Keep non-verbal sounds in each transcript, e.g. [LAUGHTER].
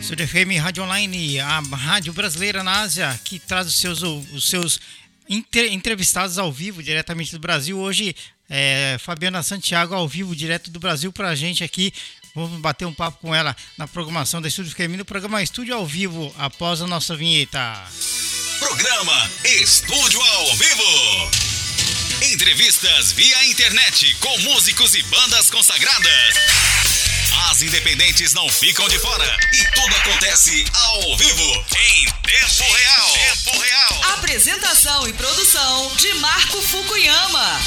Estúdio FM Rádio Online, a rádio brasileira na Ásia, que traz os seus, os seus entrevistados ao vivo, diretamente do Brasil. Hoje, é, Fabiana Santiago ao vivo, direto do Brasil, para a gente aqui. Vamos bater um papo com ela na programação da Estúdio FM, no programa Estúdio ao Vivo, após a nossa vinheta. Programa Estúdio ao Vivo. Entrevistas via internet com músicos e bandas consagradas. As independentes não ficam de fora e tudo acontece ao vivo, em tempo real. Tempo real. Apresentação e produção de Marco Fukuyama.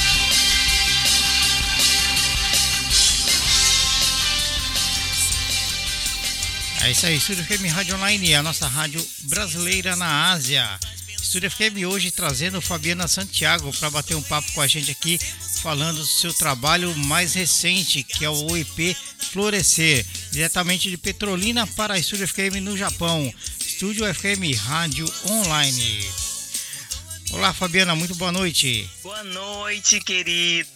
É isso aí, Estúdio FM Rádio Online, a nossa rádio brasileira na Ásia. Estúdio FM hoje trazendo Fabiana Santiago para bater um papo com a gente aqui, falando do seu trabalho mais recente, que é o EP Florescer, diretamente de Petrolina para a Estúdio FM no Japão. Estúdio FM Rádio Online. Olá, Fabiana, muito boa noite. Boa noite, querido.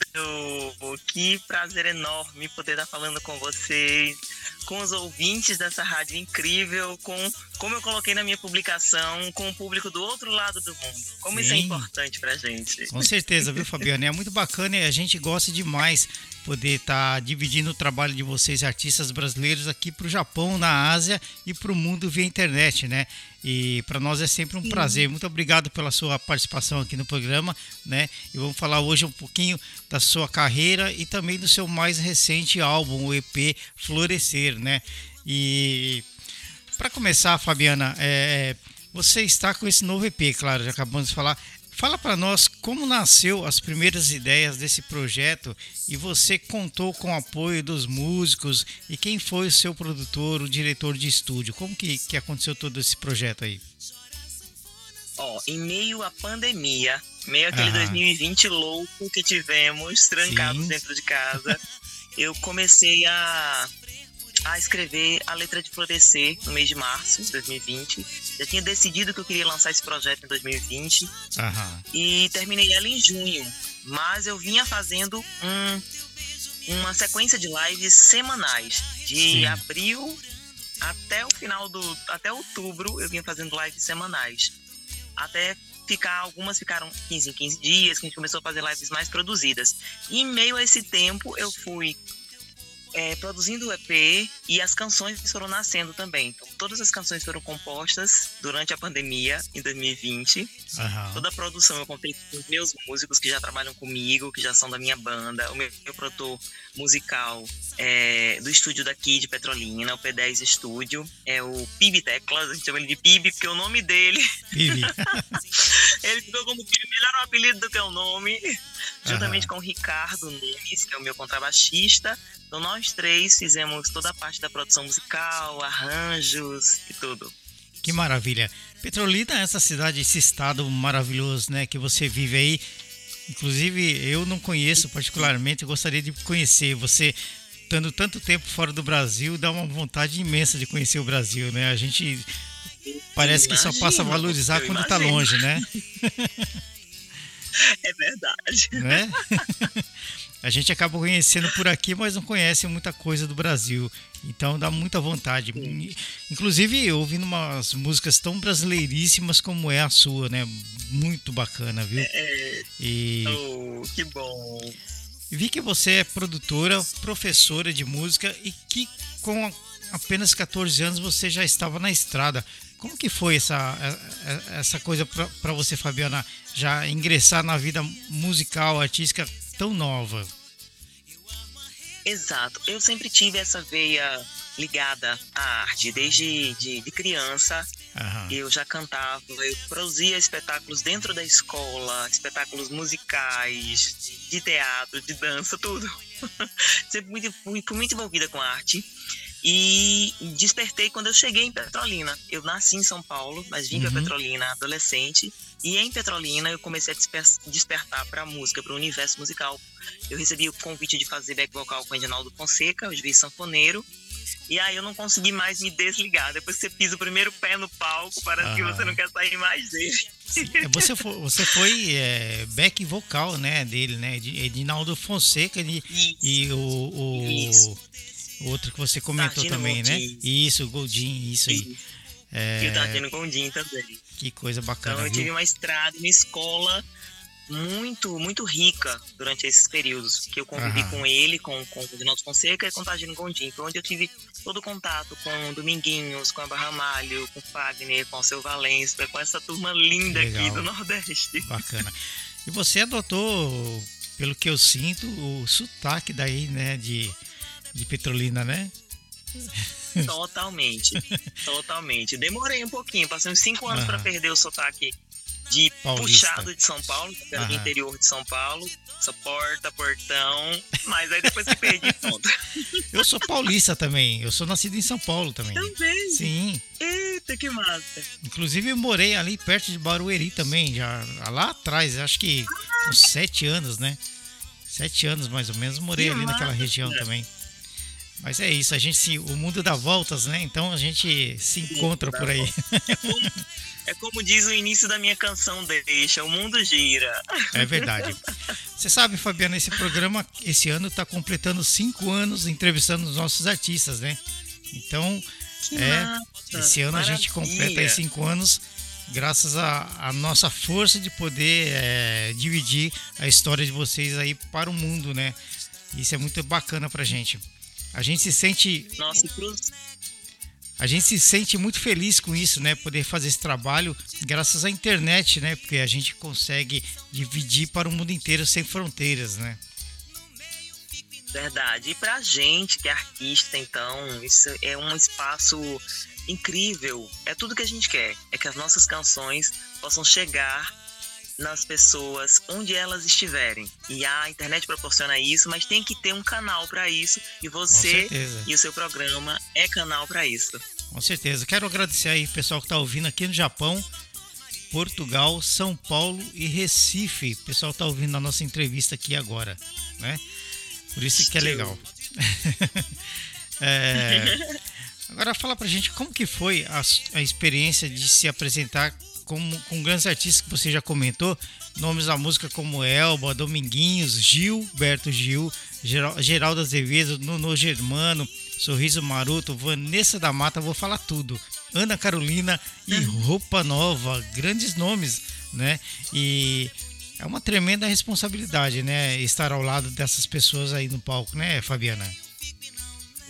Que prazer enorme poder estar falando com vocês com os ouvintes dessa rádio incrível, com como eu coloquei na minha publicação, com o público do outro lado do mundo. Como Sim. isso é importante pra gente. Com certeza, viu, Fabiana? É muito bacana e a gente gosta demais poder estar tá dividindo o trabalho de vocês, artistas brasileiros, aqui para o Japão, na Ásia e para o mundo via internet, né? E para nós é sempre um Sim. prazer. Muito obrigado pela sua participação aqui no programa, né? E vamos falar hoje um pouquinho da sua carreira e também do seu mais recente álbum, o EP Florescer, né? E para começar, Fabiana, é, você está com esse novo EP, claro, já acabamos de falar. Fala para nós como nasceu as primeiras ideias desse projeto e você contou com o apoio dos músicos e quem foi o seu produtor, o diretor de estúdio? Como que, que aconteceu todo esse projeto aí? Ó, oh, em meio à pandemia, meio aquele 2020 louco que tivemos, trancados Sim. dentro de casa, [LAUGHS] eu comecei a a escrever a letra de Florescer no mês de março de 2020. Já tinha decidido que eu queria lançar esse projeto em 2020 uhum. e terminei ela em junho. Mas eu vinha fazendo um, uma sequência de lives semanais, de Sim. abril até o final do. até outubro eu vinha fazendo lives semanais. Até ficar, algumas ficaram 15 em 15 dias, que a gente começou a fazer lives mais produzidas. E em meio a esse tempo eu fui é, produzindo o EP e as canções foram nascendo também. Então, todas as canções foram compostas durante a pandemia, em 2020. Uhum. Toda a produção eu contei com os meus músicos que já trabalham comigo, que já são da minha banda. O meu, meu produtor musical é, do estúdio daqui de Petrolina, o P10 Estúdio, é o Pib Teclas, a gente chama ele de Pib, porque o nome dele. Pib. [LAUGHS] ele ficou como Pib, melhor o apelido do que o nome. Juntamente com o Ricardo Nunes, que é o meu contrabaixista. Então nós três fizemos toda a parte da produção musical, arranjos e tudo. Que maravilha. Petrolina é essa cidade, esse estado maravilhoso, né, que você vive aí. Inclusive, eu não conheço particularmente, gostaria de conhecer. Você, estando tanto tempo fora do Brasil, dá uma vontade imensa de conhecer o Brasil, né? A gente parece que só passa a valorizar quando está longe, né? [LAUGHS] [LAUGHS] É verdade. Né? A gente acaba conhecendo por aqui, mas não conhece muita coisa do Brasil. Então dá muita vontade. Inclusive, ouvindo umas músicas tão brasileiríssimas como é a sua, né? Muito bacana, viu? É. E... Oh, que bom. Vi que você é produtora, professora de música e que com apenas 14 anos você já estava na estrada. Como que foi essa, essa coisa para você, Fabiana, já ingressar na vida musical, artística tão nova? Exato. Eu sempre tive essa veia ligada à arte. Desde de, de criança, uhum. eu já cantava, eu produzia espetáculos dentro da escola, espetáculos musicais, de teatro, de dança, tudo. [LAUGHS] sempre muito, muito, muito envolvida com arte. E despertei quando eu cheguei em Petrolina. Eu nasci em São Paulo, mas vim uhum. para Petrolina adolescente. E em Petrolina eu comecei a desper despertar para a música, para o universo musical. Eu recebi o convite de fazer back vocal com o Reginaldo Fonseca, o juiz sanfoneiro. E aí eu não consegui mais me desligar. Depois que você pisa o primeiro pé no palco, parece ah. que você não quer sair mais dele. É, você foi, você foi é, back vocal, né, dele, né? Edinaldo Fonseca e, e o, o Outro que você comentou Tardino também, né? Goldin. né? Isso, Goldin, isso aí. É... E o Tardino Gondim também. Que coisa bacana. Então eu tive uma estrada, uma escola muito, muito rica durante esses períodos que eu convivi com ele, com, com o Reginaldo Fonseca e com o Tardino Gondim. Foi onde eu tive todo o contato com o Dominguinhos, com a Barra Malho, com o Fagner, com o seu Valença, com essa turma linda Legal. aqui do Nordeste. Bacana. E você adotou, pelo que eu sinto, o sotaque daí, né, de, de Petrolina, né? [LAUGHS] Totalmente. Totalmente. Demorei um pouquinho, passei uns cinco anos para perder o sotaque de Paulista. puxado de São Paulo, que era do interior de São Paulo, essa porta, portão, mas aí depois que perdi, [LAUGHS] pronto. Eu sou paulista também, eu sou nascido em São Paulo também. Também? Sim. Eita, que massa. Inclusive eu morei ali perto de Barueri também, já lá atrás, acho que uns sete anos, né? Sete anos mais ou menos, morei que ali massa. naquela região também. Mas é isso, a gente se, o mundo dá voltas, né? Então a gente se encontra por aí. É como, é como, diz o início da minha canção Deixa, o mundo gira. É verdade. Você sabe, Fabiana, esse programa esse ano está completando cinco anos entrevistando os nossos artistas, né? Então, é, esse ano maravilha. a gente completa aí cinco anos graças à nossa força de poder é, dividir a história de vocês aí para o mundo, né? Isso é muito bacana pra gente. A gente se sente. Nossa, a gente se sente muito feliz com isso, né? Poder fazer esse trabalho graças à internet, né? Porque a gente consegue dividir para o mundo inteiro sem fronteiras, né? Verdade. E pra gente que é artista, então, isso é um espaço incrível. É tudo que a gente quer. É que as nossas canções possam chegar nas pessoas onde elas estiverem. E a internet proporciona isso, mas tem que ter um canal para isso e você e o seu programa é canal para isso. Com certeza. Quero agradecer aí o pessoal que está ouvindo aqui no Japão, Portugal, São Paulo e Recife. O pessoal está ouvindo a nossa entrevista aqui agora, né? Por isso que é legal. [LAUGHS] é... [LAUGHS] Agora fala pra gente como que foi a, a experiência de se apresentar com, com grandes artistas que você já comentou, nomes da música como Elba, Dominguinhos, Gil, Berto Gil, Geraldo Azevedo, Nuno Germano, Sorriso Maroto, Vanessa da Mata, vou falar tudo. Ana Carolina e Roupa Nova, grandes nomes, né? E é uma tremenda responsabilidade, né? Estar ao lado dessas pessoas aí no palco, né, Fabiana?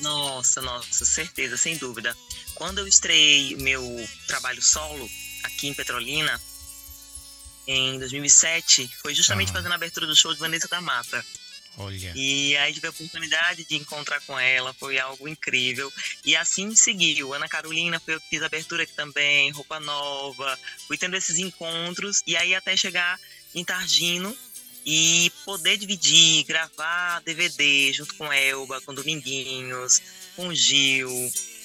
Nossa, nossa, certeza, sem dúvida. Quando eu estreiei meu trabalho solo, aqui em Petrolina, em 2007, foi justamente ah. fazendo a abertura do show de Vanessa da Mata. Olha. E aí tive a oportunidade de encontrar com ela, foi algo incrível. E assim seguiu. Ana Carolina foi eu que fiz a abertura aqui também, roupa nova. Fui tendo esses encontros e aí até chegar em Targino e poder dividir, gravar DVD junto com Elba, com Dominguinhos, com Gil,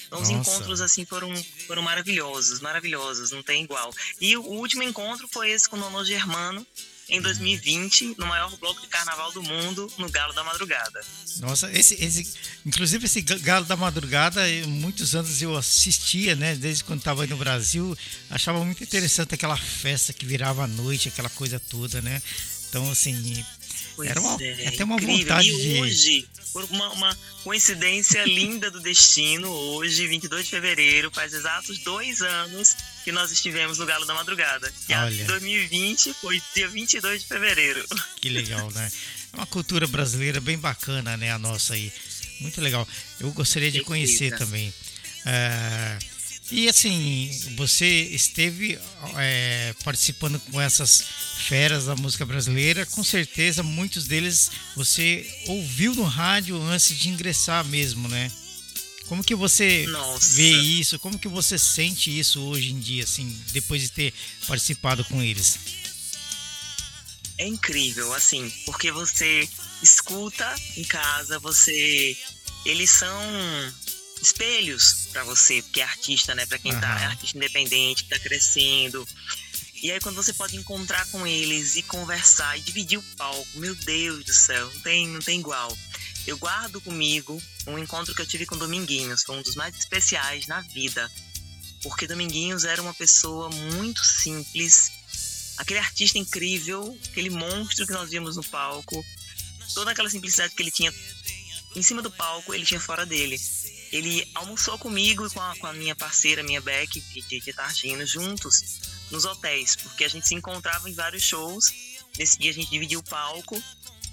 então os encontros assim foram, foram maravilhosos, maravilhosos, não tem igual. E o último encontro foi esse com o Nono Germano, em 2020, no maior bloco de carnaval do mundo, no Galo da Madrugada. Nossa, esse, esse, inclusive esse Galo da Madrugada, muitos anos eu assistia, né? Desde quando estava aí no Brasil, achava muito interessante aquela festa que virava à noite, aquela coisa toda, né? Então, assim, Pois Era uma, é, até uma incrível. vontade e de... hoje, por uma, uma coincidência linda do destino, hoje, 22 de fevereiro, faz exatos dois anos que nós estivemos no Galo da Madrugada. E Olha. 2020 foi dia 22 de fevereiro. Que legal, né? [LAUGHS] É uma cultura brasileira bem bacana, né? A nossa aí. Muito legal. Eu gostaria de conhecer também. É... E assim, você esteve é, participando com essas feras da música brasileira, com certeza muitos deles você ouviu no rádio antes de ingressar mesmo, né? Como que você Nossa. vê isso? Como que você sente isso hoje em dia, assim, depois de ter participado com eles? É incrível, assim, porque você escuta em casa, você. Eles são espelhos para você, que é artista, né? Para quem uhum. tá, é artista independente, que tá crescendo. E aí quando você pode encontrar com eles e conversar e dividir o palco, meu Deus do céu, não tem, não tem igual. Eu guardo comigo um encontro que eu tive com Dominguinhos, foi um dos mais especiais na vida. Porque Dominguinhos era uma pessoa muito simples, aquele artista incrível, aquele monstro que nós vimos no palco, toda aquela simplicidade que ele tinha em cima do palco ele tinha fora dele. Ele almoçou comigo e com a, com a minha parceira, minha Beck, de, de, Targino, juntos nos hotéis, porque a gente se encontrava em vários shows. Nesse dia a gente dividia o palco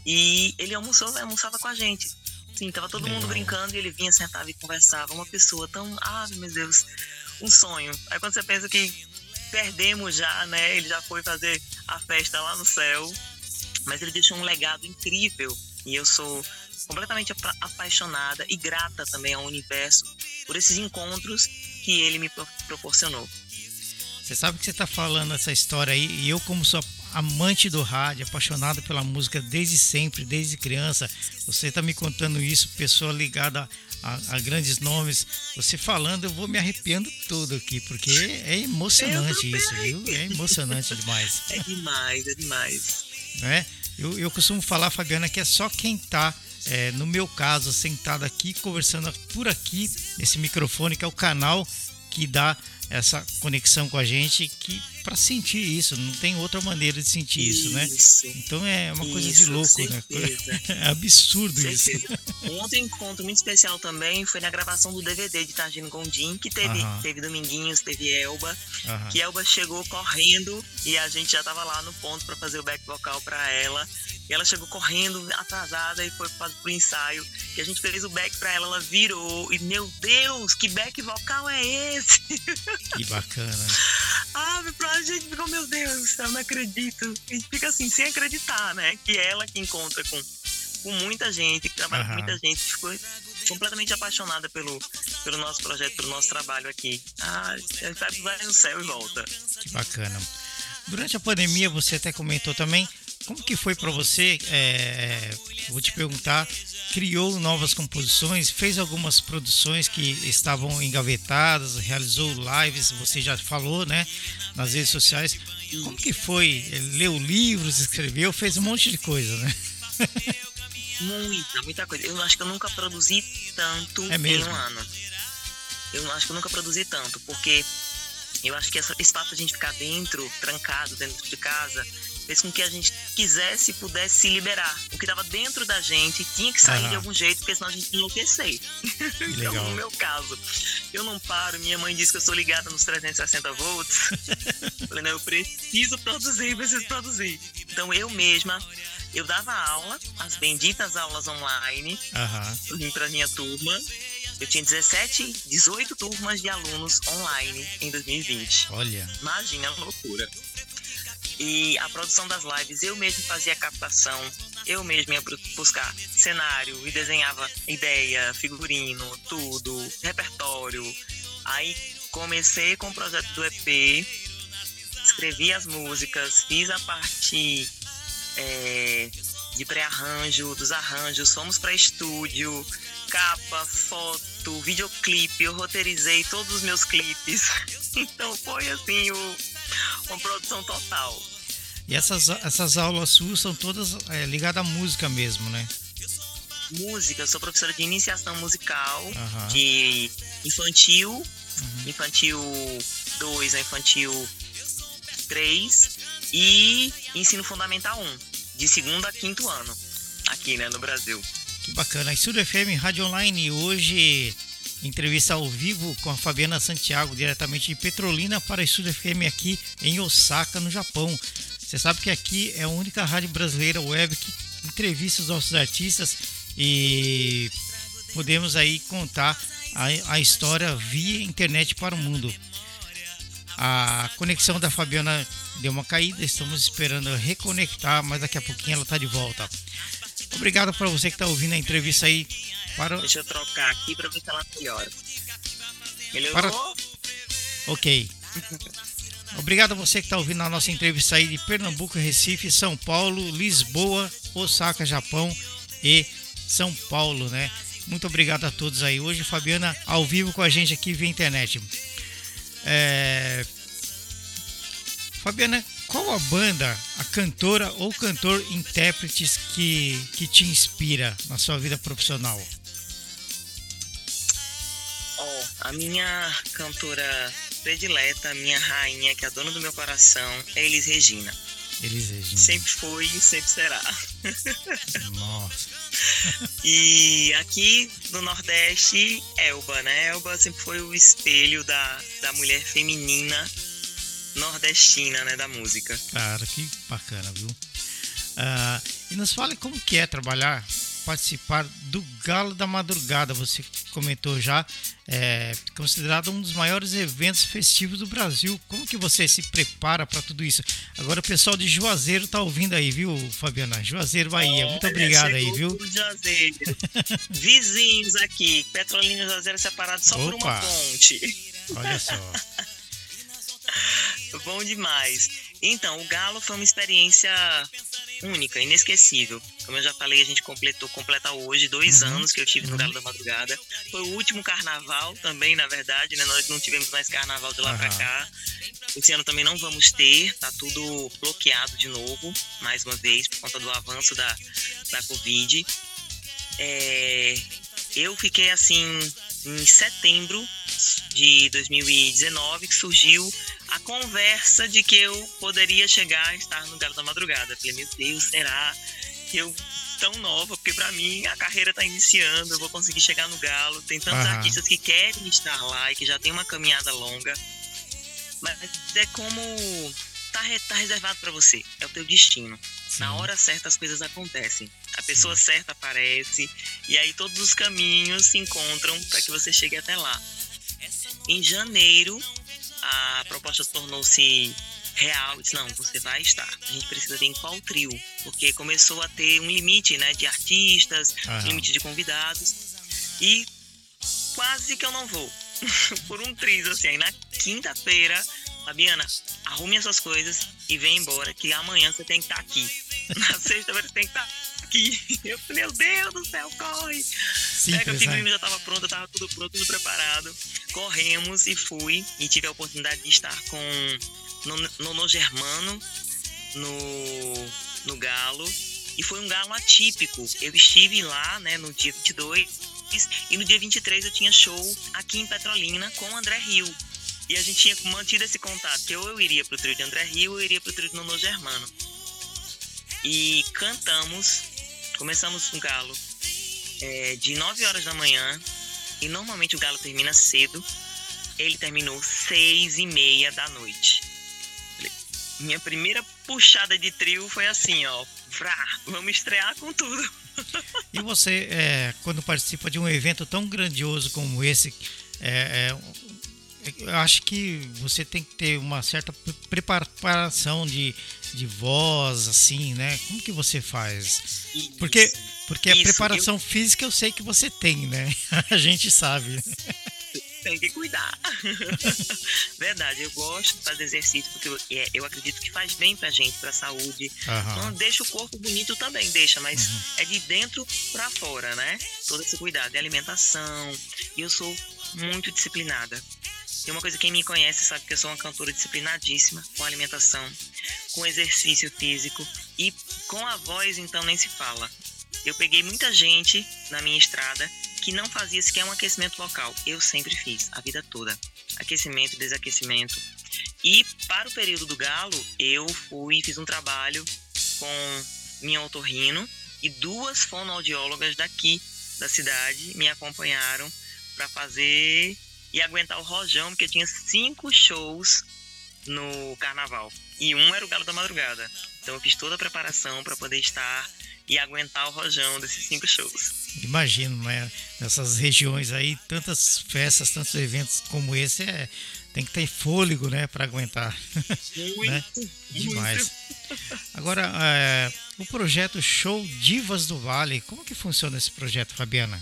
e ele almoçou, almoçava com a gente. Sim, tava todo mundo brincando e ele vinha, sentava e conversava. Uma pessoa tão, ah, meu Deus, um sonho. Aí quando você pensa que perdemos já, né? Ele já foi fazer a festa lá no céu, mas ele deixou um legado incrível e eu sou completamente apaixonada e grata também ao universo por esses encontros que ele me proporcionou. Você sabe que você está falando essa história aí, e eu, como sou amante do rádio, apaixonado pela música desde sempre, desde criança, você está me contando isso, pessoa ligada a, a, grandes nomes, você falando, eu vou me arrepiando todo aqui, porque é emocionante isso, viu? É emocionante demais. [LAUGHS] É demais, é demais. Né? Eu, eu costumo falar, Fabiana, que é só quem está é, no meu caso, sentado aqui, conversando por aqui, esse microfone que é o canal que dá essa conexão com a gente que para sentir isso, não tem outra maneira de sentir isso, né? isso né? Então é uma coisa de louco, né? [LAUGHS] É absurdo isso. Um outro encontro muito especial também foi na gravação do DVD de Targino Gondim, que teve, teve Dominguinhos, teve Elba, -huh. que Elba chegou correndo e a gente já tava lá no ponto para fazer o back vocal para ela. E ela chegou correndo, atrasada, e foi pro ensaio. E a gente fez o back pra ela, ela virou. E, meu Deus, que back vocal é esse? Que bacana. [LAUGHS] ah, a gente ficou, meu Deus, eu não acredito. A gente fica assim, sem acreditar, né? Que ela que encontra com, com muita gente, que trabalha uhum. com muita gente, ficou completamente apaixonada pelo, pelo nosso projeto, pelo nosso trabalho aqui. Ah, vai no céu e volta. Que bacana. Durante a pandemia, você até comentou também como que foi para você? É, vou te perguntar. Criou novas composições, fez algumas produções que estavam engavetadas, realizou lives, você já falou, né? Nas redes sociais. Como que foi? Leu livros, escreveu, fez um monte de coisa, né? Muita, muita coisa. Eu acho que eu nunca produzi tanto é em um ano. Eu acho que eu nunca produzi tanto, porque eu acho que essa, esse fato de a gente ficar dentro, trancado dentro de casa, fez com que a gente quisesse e pudesse se liberar. O que estava dentro da gente tinha que sair de algum jeito, porque senão a gente ia enlouquecer. [LAUGHS] então, no meu caso, eu não paro. Minha mãe disse que eu sou ligada nos 360 volts. [LAUGHS] Falei, não, eu preciso produzir, preciso produzir. Então, eu mesma eu dava aula, as benditas aulas online, uhum. para minha turma. Eu tinha 17, 18 turmas de alunos online em 2020. Olha. Imagina a loucura. E a produção das lives, eu mesmo fazia a captação, eu mesmo ia buscar cenário e desenhava ideia, figurino, tudo, repertório. Aí comecei com o projeto do EP, escrevi as músicas, fiz a parte é, de pré-arranjo, dos arranjos, fomos para estúdio, capa, foto, videoclipe, eu roteirizei todos os meus clipes. [LAUGHS] Então foi assim o, uma produção total. E essas, essas aulas suas são todas é, ligadas à música mesmo, né? Música, eu sou professora de iniciação musical, uhum. de infantil, uhum. infantil 2 a infantil 3 e ensino fundamental 1, de segundo a quinto ano, aqui né, no Brasil. Que bacana. Estúdio FM Rádio Online hoje entrevista ao vivo com a Fabiana Santiago, diretamente de Petrolina para a Estúdio FM aqui em Osaka, no Japão. Você sabe que aqui é a única rádio brasileira web que entrevista os nossos artistas e podemos aí contar a, a história via internet para o mundo. A conexão da Fabiana deu uma caída, estamos esperando reconectar, mas daqui a pouquinho ela está de volta. Obrigado para você que está ouvindo a entrevista aí para... Deixa eu trocar aqui para ver se ela melhora. Melhorou? Para... Ok. Obrigado a você que está ouvindo a nossa entrevista aí de Pernambuco, Recife, São Paulo, Lisboa, Osaka, Japão e São Paulo, né? Muito obrigado a todos aí. Hoje, Fabiana ao vivo com a gente aqui via internet. É... Fabiana, qual a banda, a cantora ou cantor intérpretes que, que te inspira na sua vida profissional? A minha cantora predileta, minha rainha, que é a dona do meu coração, é Elis Regina. Elis Regina. sempre foi e sempre será. Nossa. [LAUGHS] e aqui no Nordeste, Elba, né? Elba sempre foi o espelho da, da mulher feminina nordestina, né? Da música. Cara, que bacana, viu? Uh, e nos fale como que é trabalhar participar do Galo da Madrugada. Você comentou já, é considerado um dos maiores eventos festivos do Brasil. Como que você se prepara para tudo isso? Agora o pessoal de Juazeiro tá ouvindo aí, viu, Fabiana? Juazeiro, Bahia. Muito obrigado aí, viu? Juazeiro. [LAUGHS] Vizinhos aqui. Petrolina e Juazeiro separados só Opa. por uma ponte. Olha só. [LAUGHS] Bom demais. Então, o Galo foi uma experiência única, inesquecível. Como eu já falei, a gente completou, completa hoje dois uhum. anos que eu tive no Galo da Madrugada. Foi o último carnaval também, na verdade, né? Nós não tivemos mais carnaval de lá uhum. pra cá. Esse ano também não vamos ter, tá tudo bloqueado de novo, mais uma vez, por conta do avanço da, da Covid. É, eu fiquei assim em setembro de 2019 que surgiu a conversa de que eu poderia chegar a estar no Galo da Madrugada. Falei, meu Deus, será que eu tão nova? Porque para mim a carreira está iniciando, eu vou conseguir chegar no Galo. Tem tantos artistas que querem estar lá e que já tem uma caminhada longa. Mas é como tá, tá reservado para você, é o teu destino. Sim. Na hora certa as coisas acontecem. A pessoa Sim. certa aparece e aí todos os caminhos se encontram para que você chegue até lá. Em janeiro, a proposta tornou-se real. Disse, não, você vai estar. A gente precisa ver em qual trio, porque começou a ter um limite, né, de artistas, um limite de convidados. E quase que eu não vou. [LAUGHS] Por um triz, assim. Aí na quinta-feira, Fabiana, arrume essas coisas e vem embora, que amanhã você tem que estar aqui. [LAUGHS] Na sexta-feira você tem que estar aqui. [LAUGHS] Eu falei, meu Deus do céu, corre. Simples, Pega, o figurino né? já estava pronto, estava tudo pronto, tudo preparado. Corremos e fui e tive a oportunidade de estar com Nono Germano no, no Galo. E foi um galo atípico. Eu estive lá, né, no dia 22 e no dia 23 eu tinha show aqui em Petrolina com o André Rio. E a gente tinha mantido esse contato, que ou eu iria pro trio de André Rio ou eu iria pro trio de Nono Germano. E cantamos Começamos no Galo é, de 9 horas da manhã e normalmente o Galo termina cedo. Ele terminou 6 e meia da noite. Minha primeira puxada de trio foi assim, ó. Vrá, vamos estrear com tudo. E você, é, quando participa de um evento tão grandioso como esse, é, é, eu acho que você tem que ter uma certa preparação de de voz, assim, né? Como que você faz? Porque, porque a preparação eu... física eu sei que você tem, né? [LAUGHS] A gente sabe. Tem que cuidar. [LAUGHS] Verdade, eu gosto de fazer exercício porque eu, é, eu acredito que faz bem pra gente, pra saúde. Uhum. Não deixa o corpo bonito também, deixa, mas uhum. é de dentro pra fora, né? Todo esse cuidado de alimentação. E eu sou muito disciplinada. Tem uma coisa, quem me conhece sabe que eu sou uma cantora disciplinadíssima com alimentação, com exercício físico e com a voz, então nem se fala. Eu peguei muita gente na minha estrada que não fazia sequer um aquecimento vocal. Eu sempre fiz, a vida toda. Aquecimento, desaquecimento. E para o período do galo, eu fui fiz um trabalho com minha otorrino e duas fonoaudiólogas daqui da cidade me acompanharam para fazer e aguentar o rojão, porque tinha cinco shows no carnaval. E um era o Galo da Madrugada. Então eu fiz toda a preparação para poder estar e aguentar o rojão desses cinco shows. Imagino, né? Nessas regiões aí, tantas festas, tantos eventos como esse, é, tem que ter fôlego, né, para aguentar. [LAUGHS] Muito, né? Demais. Agora, é, o projeto Show Divas do Vale, como que funciona esse projeto, Fabiana?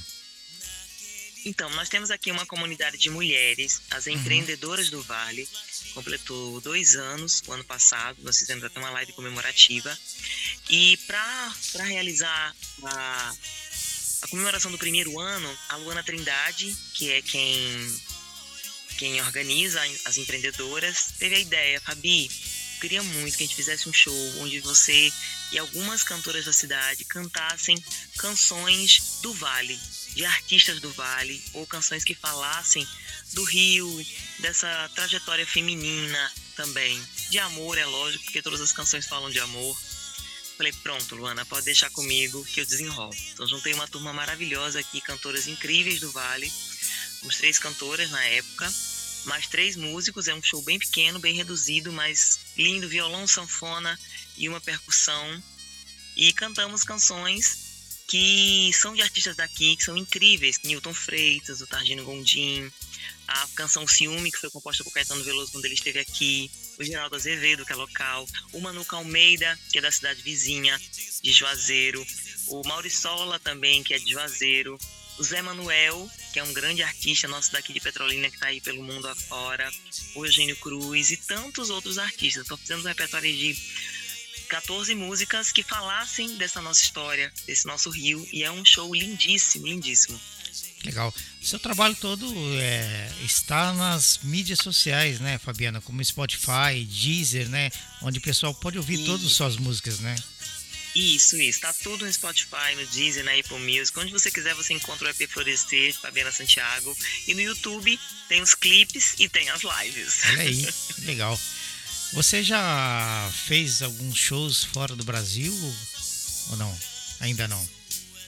Então, nós temos aqui uma comunidade de mulheres, as uhum. empreendedoras do Vale. Completou dois anos o ano passado, nós fizemos até uma live comemorativa. E para realizar a, a comemoração do primeiro ano, a Luana Trindade, que é quem, quem organiza as empreendedoras, teve a ideia, Fabi, queria muito que a gente fizesse um show onde você e algumas cantoras da cidade cantassem canções do Vale, de artistas do Vale ou canções que falassem do Rio, dessa trajetória feminina também. De amor, é lógico, porque todas as canções falam de amor. falei, pronto, Luana, pode deixar comigo que eu desenrolo. Então juntei uma turma maravilhosa aqui, cantoras incríveis do Vale. Os três cantoras na época, mais três músicos, é um show bem pequeno, bem reduzido, mas lindo, violão, sanfona e uma percussão. E cantamos canções que são de artistas daqui, que são incríveis. Newton Freitas, o Targino Gondim, a canção Ciúme, que foi composta por Caetano Veloso quando ele esteve aqui, o Geraldo Azevedo, que é local, o Manuca Almeida, que é da cidade vizinha, de Juazeiro, o Mauriçola também, que é de Juazeiro, o Zé Manuel, que é um grande artista nosso daqui de Petrolina, que está aí pelo mundo afora, o Eugênio Cruz e tantos outros artistas. Estou fazendo um repertório de 14 músicas que falassem dessa nossa história, desse nosso rio, e é um show lindíssimo, lindíssimo. Legal. Seu trabalho todo é, está nas mídias sociais, né, Fabiana? Como Spotify, Deezer, né? Onde o pessoal pode ouvir e... todas as suas músicas, né? Isso, isso. Tá tudo no Spotify, no Deezer, na Apple Music. Onde você quiser, você encontra o EP Florescer, Fabiana Santiago. E no YouTube tem os clipes e tem as lives. Olha aí, [LAUGHS] legal. Você já fez alguns shows fora do Brasil ou não? Ainda não?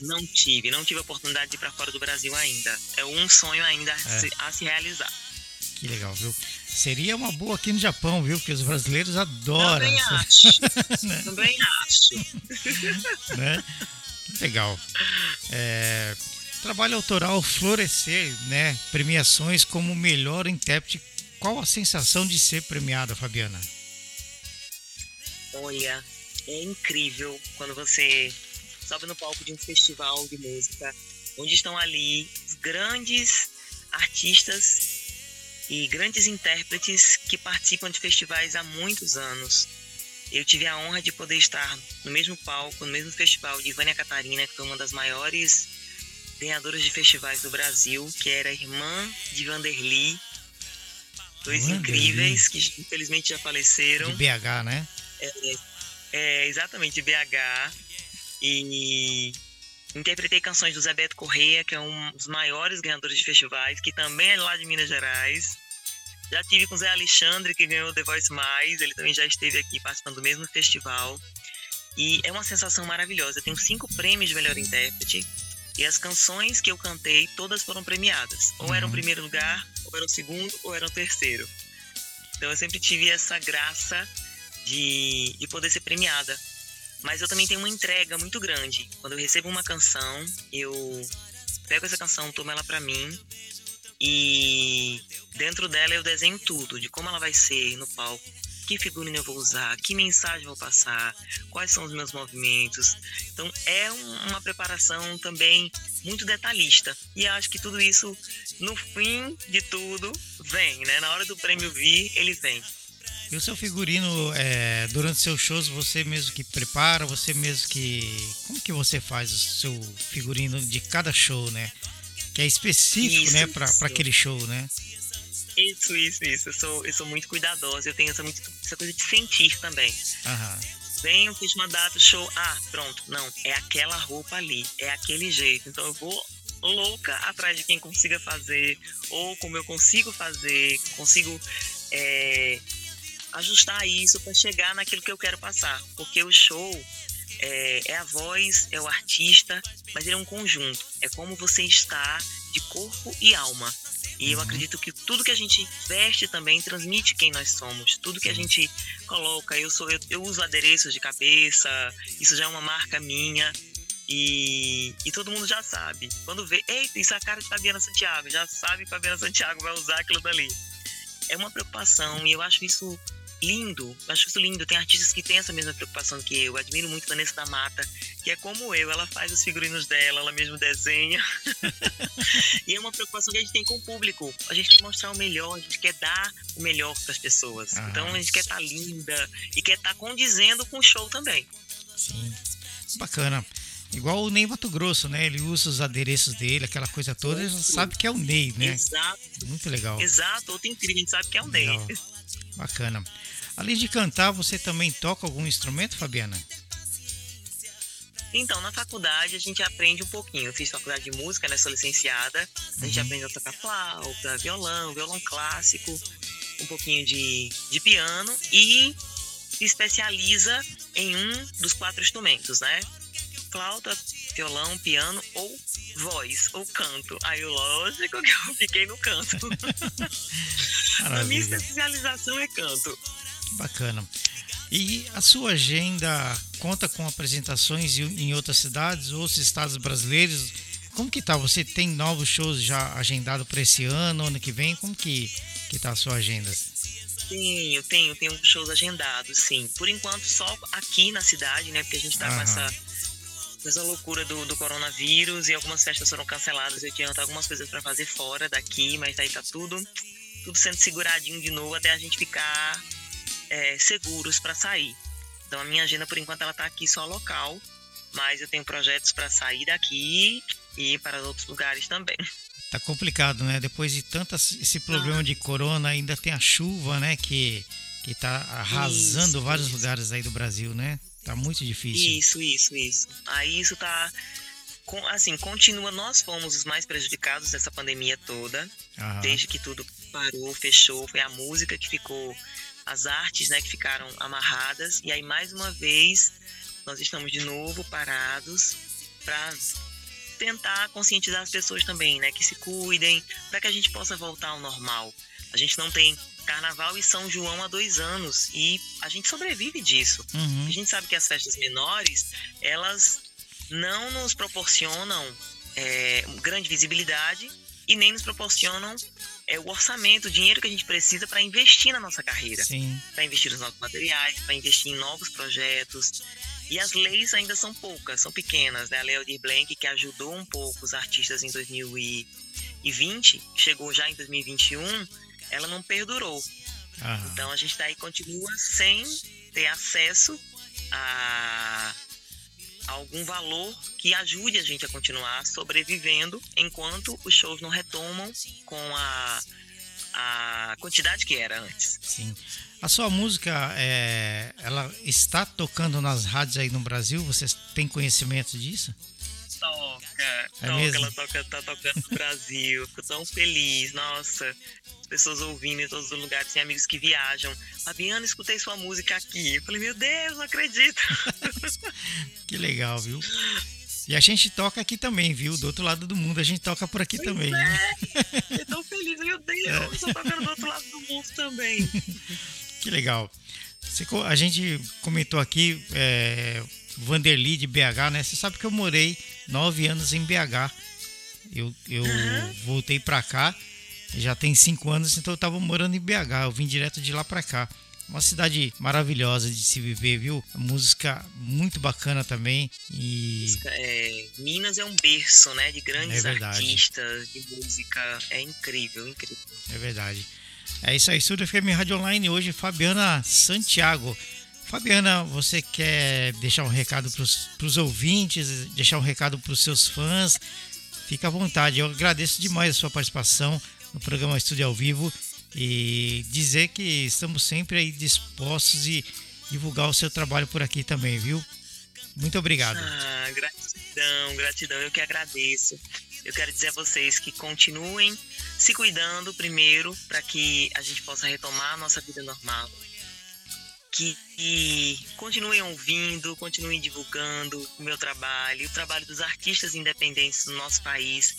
Não tive, não tive a oportunidade de ir para fora do Brasil ainda. É um sonho ainda é. a se realizar. Que legal, viu? Seria uma boa aqui no Japão, viu? Porque os brasileiros adoram. Também acho. né? Também acho. [LAUGHS] né? Legal. É, trabalho autoral Florescer, né? Premiações como melhor intérprete qual a sensação de ser premiada, Fabiana? Olha, é incrível quando você sobe no palco de um festival de música, onde estão ali grandes artistas e grandes intérpretes que participam de festivais há muitos anos. Eu tive a honra de poder estar no mesmo palco, no mesmo festival de Ivânia Catarina, que foi uma das maiores ganhadoras de festivais do Brasil, que era irmã de Vanderly, dois incríveis que infelizmente já faleceram. De BH, né? É, é, exatamente, de BH. E interpretei canções do Zé Beto Correia, que é um dos maiores ganhadores de festivais, que também é lá de Minas Gerais. Já tive com o Zé Alexandre, que ganhou The Voice Mais, ele também já esteve aqui participando do mesmo festival. E é uma sensação maravilhosa. Eu tenho cinco prêmios de melhor intérprete. E as canções que eu cantei, todas foram premiadas. Ou eram uhum. primeiro lugar, ou era o segundo, ou era o terceiro. Então eu sempre tive essa graça de, de poder ser premiada. Mas eu também tenho uma entrega muito grande. Quando eu recebo uma canção, eu pego essa canção, tomo ela para mim e dentro dela eu desenho tudo, de como ela vai ser no palco, que figurino eu vou usar, que mensagem vou passar, quais são os meus movimentos. Então é uma preparação também muito detalhista. E acho que tudo isso, no fim de tudo, vem, né? Na hora do prêmio vir, ele vem. E o seu figurino, é, durante seus shows, você mesmo que prepara, você mesmo que. Como que você faz o seu figurino de cada show, né? Que é específico, isso, né, para aquele show, né? Isso, isso, isso. Eu sou, eu sou muito cuidadosa. Eu tenho essa, muito, essa coisa de sentir também. Aham. Venho, fiz uma data, show. Ah, pronto. Não, é aquela roupa ali. É aquele jeito. Então eu vou louca atrás de quem consiga fazer. Ou como eu consigo fazer. Consigo é, ajustar isso para chegar naquilo que eu quero passar. Porque o show é, é, a voz, é o artista, mas ele é um conjunto. É como você está de corpo e alma. E eu uhum. acredito que tudo que a gente veste também transmite quem nós somos. Tudo que a gente coloca, eu sou eu, eu uso adereços de cabeça, isso já é uma marca minha. E, e todo mundo já sabe. Quando vê, eita, isso é a cara de Fabiana Santiago, já sabe que Fabiana Santiago vai usar aquilo dali. É uma preocupação e eu acho isso lindo, acho isso lindo. Tem artistas que têm essa mesma preocupação que eu. Admiro muito Vanessa da Mata, que é como eu, ela faz os figurinos dela, ela mesmo desenha. [LAUGHS] e é uma preocupação que a gente tem com o público. A gente quer mostrar o melhor, a gente quer dar o melhor para as pessoas. Ah, então a gente quer estar tá linda e quer estar tá condizendo com o show também. Sim, bacana. Igual o Ney Mato Grosso, né? Ele usa os adereços dele, aquela coisa toda, ele sabe que é o Ney, né? Exato. Muito legal. Exato, outro incrível, a gente sabe que é o Ney. [LAUGHS] Bacana. Além de cantar, você também toca algum instrumento, Fabiana? Então, na faculdade a gente aprende um pouquinho. Eu fiz faculdade de música, né? Sou licenciada. A gente uhum. aprende a tocar flauta, violão, violão clássico, um pouquinho de, de piano e se especializa em um dos quatro instrumentos, né? Flauta, violão, piano ou voz, ou canto. Aí, lógico que eu fiquei no canto. [LAUGHS] a minha especialização é canto. Que bacana. E a sua agenda conta com apresentações em outras cidades, outros estados brasileiros? Como que tá? Você tem novos shows já agendados para esse ano, ano que vem? Como que, que tá a sua agenda? Tenho, tenho, tenho shows agendados, sim. Por enquanto, só aqui na cidade, né? Porque a gente tá Aham. com essa, essa loucura do, do coronavírus e algumas festas foram canceladas. Eu tinha algumas coisas para fazer fora daqui, mas aí tá tudo, tudo sendo seguradinho de novo até a gente ficar é, seguros para sair. Então a minha agenda por enquanto ela tá aqui só local, mas eu tenho projetos para sair daqui e para outros lugares também. Tá complicado, né? Depois de tanto esse problema ah. de corona, ainda tem a chuva, né? Que, que tá arrasando isso, vários isso. lugares aí do Brasil, né? Tá muito difícil. Isso, isso, isso. Aí isso tá. Assim, continua. Nós fomos os mais prejudicados dessa pandemia toda. Aham. Desde que tudo parou, fechou. Foi a música que ficou as artes né, que ficaram amarradas. E aí, mais uma vez, nós estamos de novo parados para tentar conscientizar as pessoas também, né, que se cuidem, para que a gente possa voltar ao normal. A gente não tem Carnaval e São João há dois anos e a gente sobrevive disso. Uhum. A gente sabe que as festas menores elas não nos proporcionam é, grande visibilidade e nem nos proporcionam é, o orçamento, o dinheiro que a gente precisa para investir na nossa carreira. Para investir nos nossos materiais, para investir em novos projetos. E as leis ainda são poucas, são pequenas. Né? A Lei Aldir Blanc, que ajudou um pouco os artistas em 2020, chegou já em 2021, ela não perdurou. Aham. Então a gente daí tá continua sem ter acesso a algum valor que ajude a gente a continuar sobrevivendo enquanto os shows não retomam com a, a quantidade que era antes. Sim. A sua música, é, ela está tocando nas rádios aí no Brasil? Você tem conhecimento disso? Toca, é toca, mesmo? ela toca, tá tocando no Brasil. Fico tão feliz, nossa pessoas ouvindo em todos os lugares, tem amigos que viajam. Fabiana, escutei sua música aqui. Eu falei, meu Deus, não acredito. [LAUGHS] que legal, viu? E a gente toca aqui também, viu? Do outro lado do mundo, a gente toca por aqui pois também. É. Eu tô feliz, meu Deus, eu tô vendo do outro lado do mundo também. [LAUGHS] que legal. a gente comentou aqui, é, Vanderly de BH, né? Você sabe que eu morei nove anos em BH. Eu, eu uhum. voltei pra cá já tem cinco anos, então eu estava morando em BH. Eu vim direto de lá para cá. Uma cidade maravilhosa de se viver, viu? música muito bacana também. E... É, Minas é um berço, né? De grandes é artistas de música. É incrível, incrível. É verdade. É isso aí, Estúdio FM Rádio Online. Hoje, Fabiana Santiago. Fabiana, você quer deixar um recado para os ouvintes, deixar um recado para os seus fãs? Fica à vontade. Eu agradeço demais a sua participação no programa Estúdio ao Vivo e dizer que estamos sempre aí dispostos e divulgar o seu trabalho por aqui também, viu? Muito obrigado. Ah, gratidão, gratidão. Eu que agradeço. Eu quero dizer a vocês que continuem se cuidando primeiro para que a gente possa retomar a nossa vida normal. Que, continuem ouvindo, continuem divulgando o meu trabalho, o trabalho dos artistas independentes do nosso país,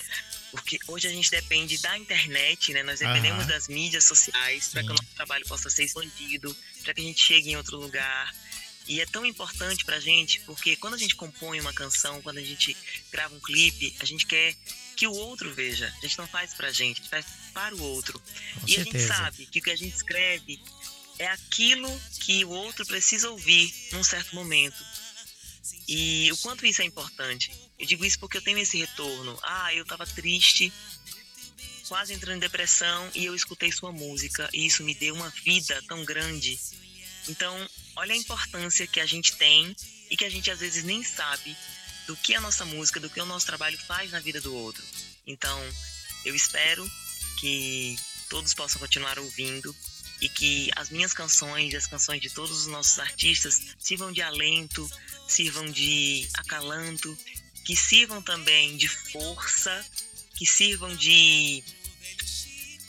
porque hoje a gente depende da internet, né? Nós dependemos das mídias sociais para que o nosso trabalho possa ser expandido, para que a gente chegue em outro lugar. E é tão importante pra gente, porque quando a gente compõe uma canção, quando a gente grava um clipe, a gente quer que o outro veja. A gente não faz pra gente, a gente faz para o outro. Com e certeza. a gente sabe que o que a gente escreve é aquilo que o outro precisa ouvir num certo momento. E o quanto isso é importante. Eu digo isso porque eu tenho esse retorno. Ah, eu estava triste, quase entrando em depressão e eu escutei sua música e isso me deu uma vida tão grande. Então, olha a importância que a gente tem e que a gente às vezes nem sabe do que a nossa música, do que o nosso trabalho faz na vida do outro. Então, eu espero que todos possam continuar ouvindo e que as minhas canções e as canções de todos os nossos artistas sirvam de alento, sirvam de acalanto que sirvam também de força, que sirvam de.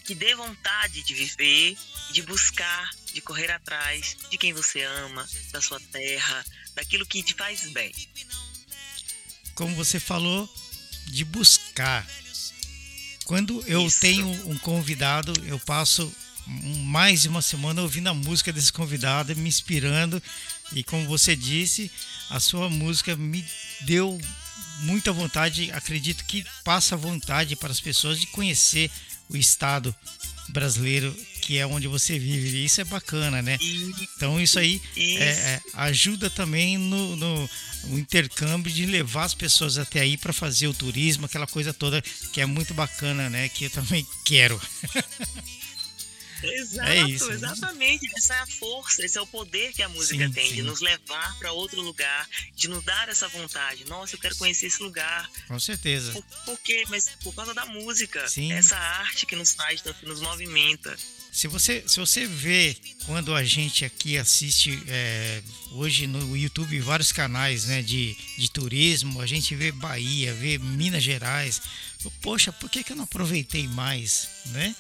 que dê vontade de viver, de buscar de correr atrás de quem você ama, da sua terra, daquilo que te faz bem. Como você falou, de buscar. Quando eu Isso. tenho um convidado, eu passo mais de uma semana ouvindo a música desse convidado, me inspirando. E como você disse, a sua música me deu muita vontade, acredito que passa vontade para as pessoas de conhecer o estado brasileiro que é onde você vive. E isso é bacana, né? Então isso aí é, é, ajuda também no, no, no, intercâmbio de levar as pessoas até aí para fazer o turismo, aquela coisa toda que é muito bacana, né? Que eu também quero. [LAUGHS] Exato, é isso, né? exatamente. Essa é a força, esse é o poder que a música sim, tem, sim. de nos levar para outro lugar, de nos dar essa vontade. Nossa, eu quero conhecer esse lugar. Com certeza. Por, por quê? Mas por causa da música. Sim. Essa arte que nos faz, que nos movimenta. Se você, se você vê quando a gente aqui assiste é, hoje no YouTube vários canais né, de, de turismo, a gente vê Bahia, vê Minas Gerais. Poxa, por que, que eu não aproveitei mais? Né?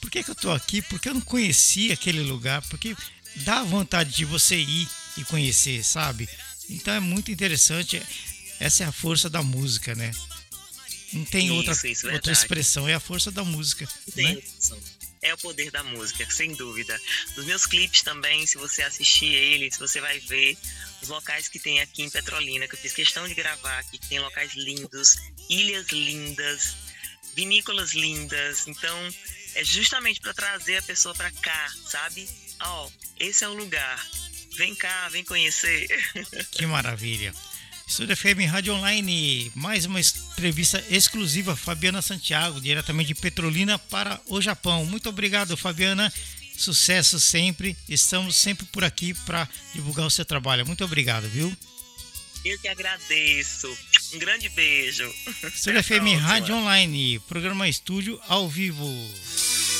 Por que, que eu estou aqui? Porque eu não conhecia aquele lugar, porque dá vontade de você ir e conhecer, sabe? Então é muito interessante. Essa é a força da música, né? Não tem isso, outra, isso, outra expressão, é a força da música. Tem né? É o poder da música, sem dúvida. Nos meus clipes também, se você assistir eles, você vai ver os locais que tem aqui em Petrolina, que eu fiz questão de gravar aqui, que tem locais lindos, ilhas lindas, vinícolas lindas. Então, é justamente para trazer a pessoa para cá, sabe? Ó, oh, esse é o lugar. Vem cá, vem conhecer. [LAUGHS] Que maravilha. Estúdio FM Rádio Online, mais uma entrevista exclusiva, Fabiana Santiago, diretamente de Petrolina para o Japão. Muito obrigado, Fabiana. Sucesso sempre. Estamos sempre por aqui para divulgar o seu trabalho. Muito obrigado, viu? Eu que agradeço. Um grande beijo. Estúdio FM [LAUGHS] Rádio Online, programa Estúdio ao vivo.